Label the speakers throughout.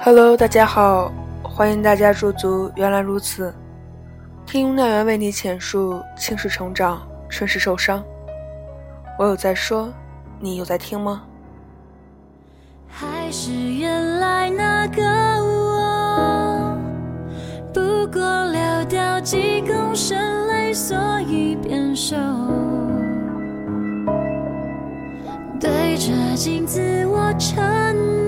Speaker 1: Hello，大家好，欢迎大家驻足。原来如此，听奈源为你浅述青史成长，春时受伤。我有在说，你有在听吗？还是原来那个我，不过流掉几公升泪，所以变瘦。对着镜子，我承诺，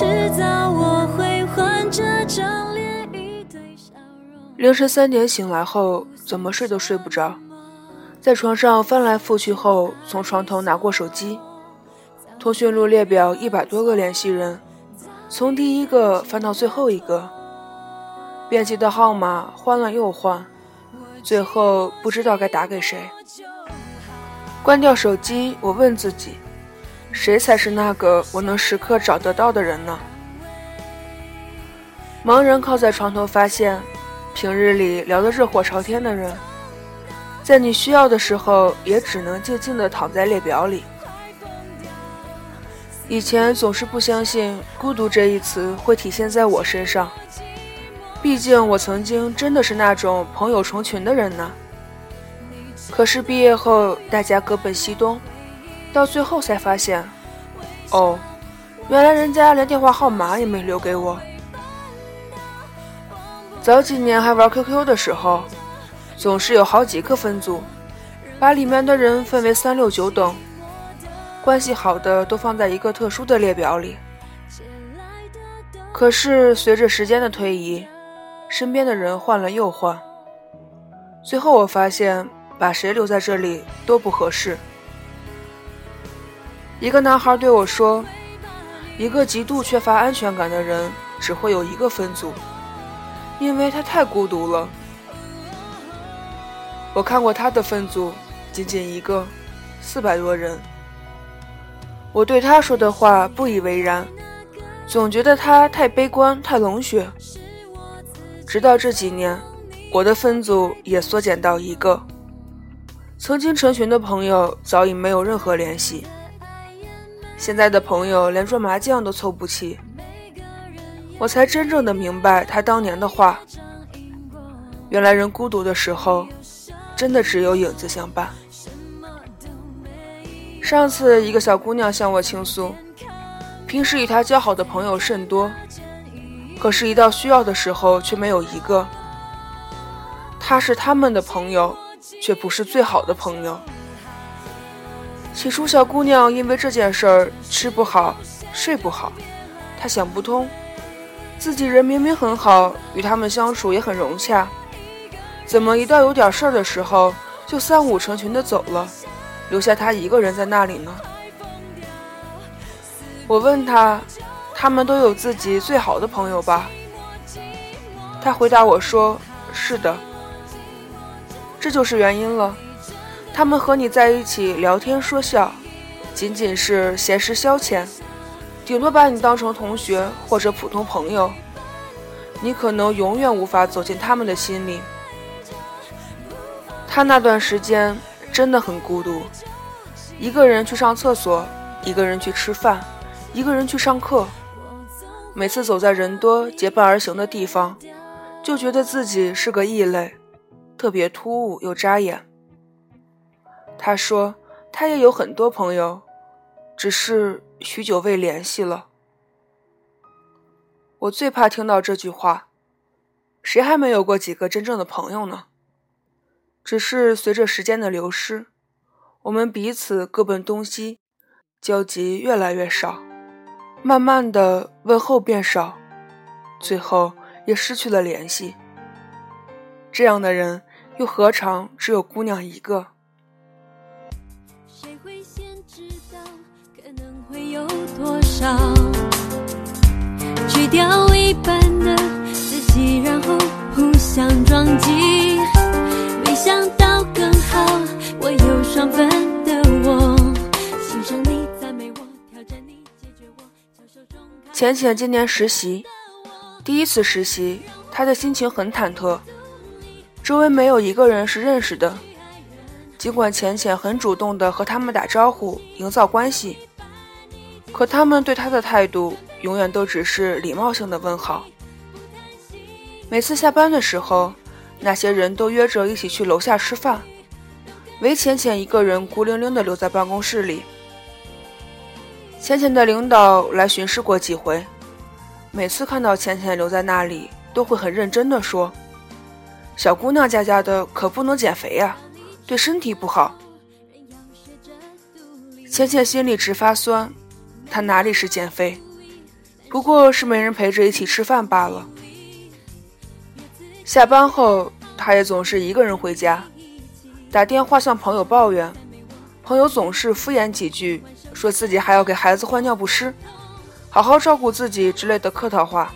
Speaker 1: 迟早我会换这张脸。一堆笑容。凌晨三点醒来后，怎么睡都睡不着，在床上翻来覆去后，从床头拿过手机。通讯录列表一百多个联系人，从第一个翻到最后一个，编辑的号码换了又换，最后不知道该打给谁。关掉手机，我问自己，谁才是那个我能时刻找得到的人呢？茫然靠在床头，发现平日里聊得热火朝天的人，在你需要的时候，也只能静静地躺在列表里。以前总是不相信“孤独”这一词会体现在我身上，毕竟我曾经真的是那种朋友成群的人呢。可是毕业后大家各奔西东，到最后才发现，哦，原来人家连电话号码也没留给我。早几年还玩 QQ 的时候，总是有好几个分组，把里面的人分为三六九等。关系好的都放在一个特殊的列表里，可是随着时间的推移，身边的人换了又换，最后我发现把谁留在这里都不合适。一个男孩对我说：“一个极度缺乏安全感的人只会有一个分组，因为他太孤独了。”我看过他的分组，仅仅一个，四百多人。我对他说的话不以为然，总觉得他太悲观、太冷血。直到这几年，我的分组也缩减到一个，曾经成群的朋友早已没有任何联系，现在的朋友连桌麻将都凑不齐。我才真正的明白他当年的话：原来人孤独的时候，真的只有影子相伴。上次一个小姑娘向我倾诉，平时与她交好的朋友甚多，可是，一到需要的时候却没有一个。她是他们的朋友，却不是最好的朋友。起初，小姑娘因为这件事儿吃不好、睡不好，她想不通，自己人明明很好，与他们相处也很融洽，怎么一到有点事儿的时候，就三五成群的走了？留下他一个人在那里呢。我问他：“他们都有自己最好的朋友吧？”他回答我说：“是的，这就是原因了。他们和你在一起聊天说笑，仅仅是闲时消遣，顶多把你当成同学或者普通朋友。你可能永远无法走进他们的心里。”他那段时间。真的很孤独，一个人去上厕所，一个人去吃饭，一个人去上课。每次走在人多结伴而行的地方，就觉得自己是个异类，特别突兀又扎眼。他说他也有很多朋友，只是许久未联系了。我最怕听到这句话，谁还没有过几个真正的朋友呢？只是随着时间的流失，我们彼此各奔东西，交集越来越少，慢慢的问候变少，最后也失去了联系。这样的人又何尝只有姑娘一个？会先知道可能会有多少？去掉一半的自己，然后互相撞击。没想到更好，我有双份的我，欣赏你，赞美我，挑战你，解决我。浅浅今年实习，第一次实习，他的心情很忐忑，周围没有一个人是认识的。尽管浅浅很主动的和他们打招呼，营造关系，可他们对他的态度永远都只是礼貌性的问好。每次下班的时候，那些人都约着一起去楼下吃饭，唯浅浅一个人孤零零的留在办公室里。浅浅的领导来巡视过几回，每次看到浅浅留在那里，都会很认真的说：“小姑娘家家的，可不能减肥呀，对身体不好。”浅浅心里直发酸，她哪里是减肥，不过是没人陪着一起吃饭罢了。下班后，她也总是一个人回家，打电话向朋友抱怨，朋友总是敷衍几句。说自己还要给孩子换尿不湿，好好照顾自己之类的客套话。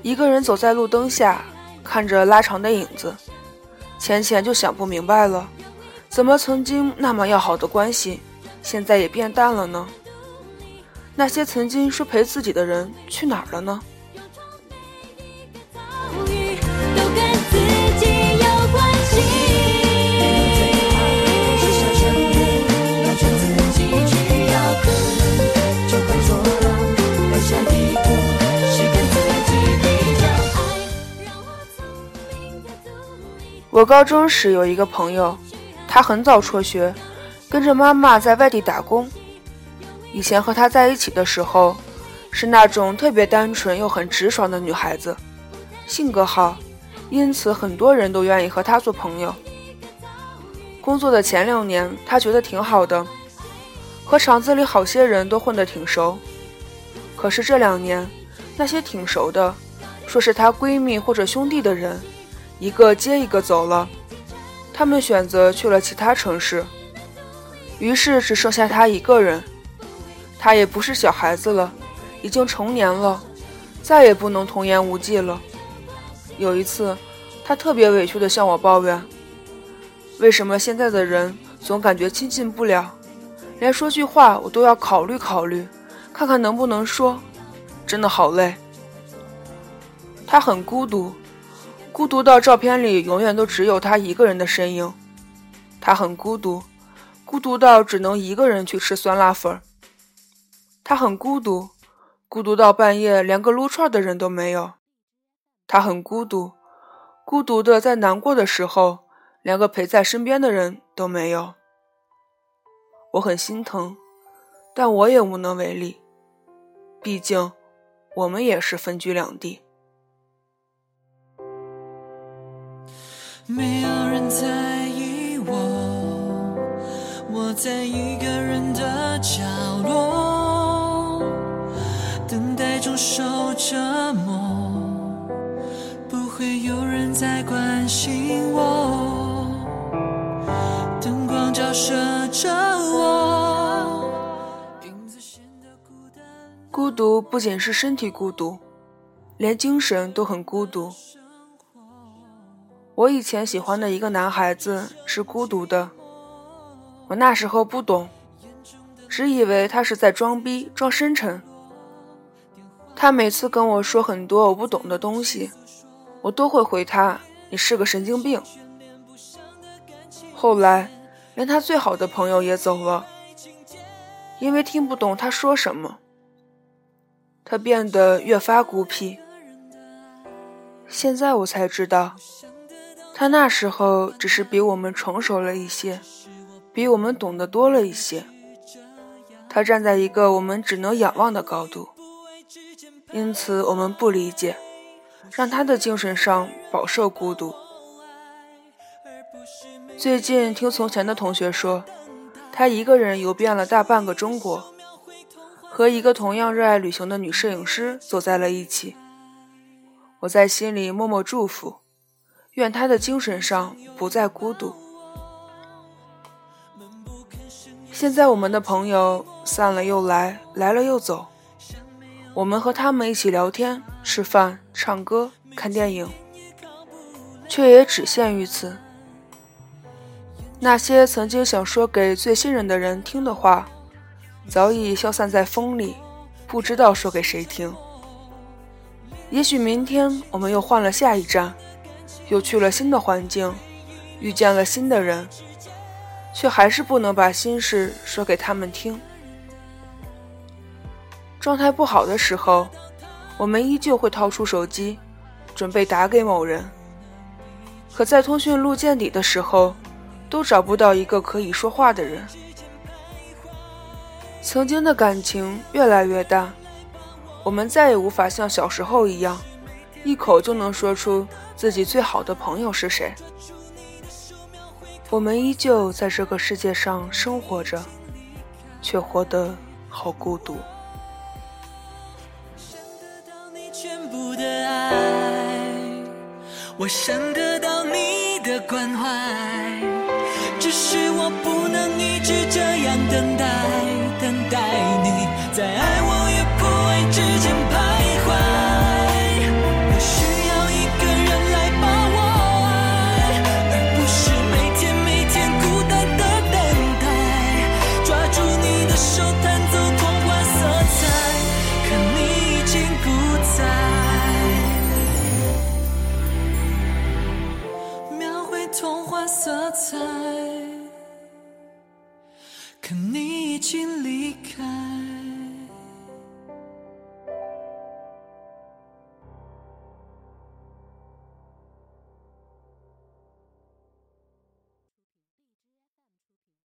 Speaker 1: 一个人走在路灯下，看着拉长的影子，浅浅就想不明白了：怎么曾经那么要好的关系，现在也变淡了呢？那些曾经说陪自己的人去哪儿了呢？我高中时有一个朋友，他很早辍学，跟着妈妈在外地打工。以前和他在一起的时候，是那种特别单纯又很直爽的女孩子，性格好，因此很多人都愿意和她做朋友。工作的前两年，她觉得挺好的，和厂子里好些人都混得挺熟。可是这两年，那些挺熟的，说是她闺蜜或者兄弟的人。一个接一个走了，他们选择去了其他城市，于是只剩下他一个人。他也不是小孩子了，已经成年了，再也不能童言无忌了。有一次，他特别委屈地向我抱怨：“为什么现在的人总感觉亲近不了，连说句话我都要考虑考虑，看看能不能说，真的好累。”他很孤独。孤独到照片里永远都只有他一个人的身影，他很孤独，孤独到只能一个人去吃酸辣粉。他很孤独，孤独到半夜连个撸串的人都没有。他很孤独，孤独的在难过的时候连个陪在身边的人都没有。我很心疼，但我也无能为力，毕竟我们也是分居两地。没有人在意我，我在一个人的角落，等待中受折磨，不会有人再关心我，灯光照射着我，影子显得孤单孤独不仅是身体孤独，连精神都很孤独。我以前喜欢的一个男孩子是孤独的，我那时候不懂，只以为他是在装逼装深沉。他每次跟我说很多我不懂的东西，我都会回他：“你是个神经病。”后来，连他最好的朋友也走了，因为听不懂他说什么，他变得越发孤僻。现在我才知道。他那时候只是比我们成熟了一些，比我们懂得多了一些。他站在一个我们只能仰望的高度，因此我们不理解，让他的精神上饱受孤独。最近听从前的同学说，他一个人游遍了大半个中国，和一个同样热爱旅行的女摄影师走在了一起。我在心里默默祝福。愿他的精神上不再孤独。现在我们的朋友散了又来，来了又走。我们和他们一起聊天、吃饭、唱歌、看电影，却也只限于此。那些曾经想说给最信任的人听的话，早已消散在风里，不知道说给谁听。也许明天我们又换了下一站。又去了新的环境，遇见了新的人，却还是不能把心事说给他们听。状态不好的时候，我们依旧会掏出手机，准备打给某人。可在通讯录见底的时候，都找不到一个可以说话的人。曾经的感情越来越淡，我们再也无法像小时候一样，一口就能说出自己最好的朋友是谁。我们依旧在这个世界上生活着，却活得好孤独。
Speaker 2: 我想得到你的关怀，只是我不能一直这样色彩，可你已经离开。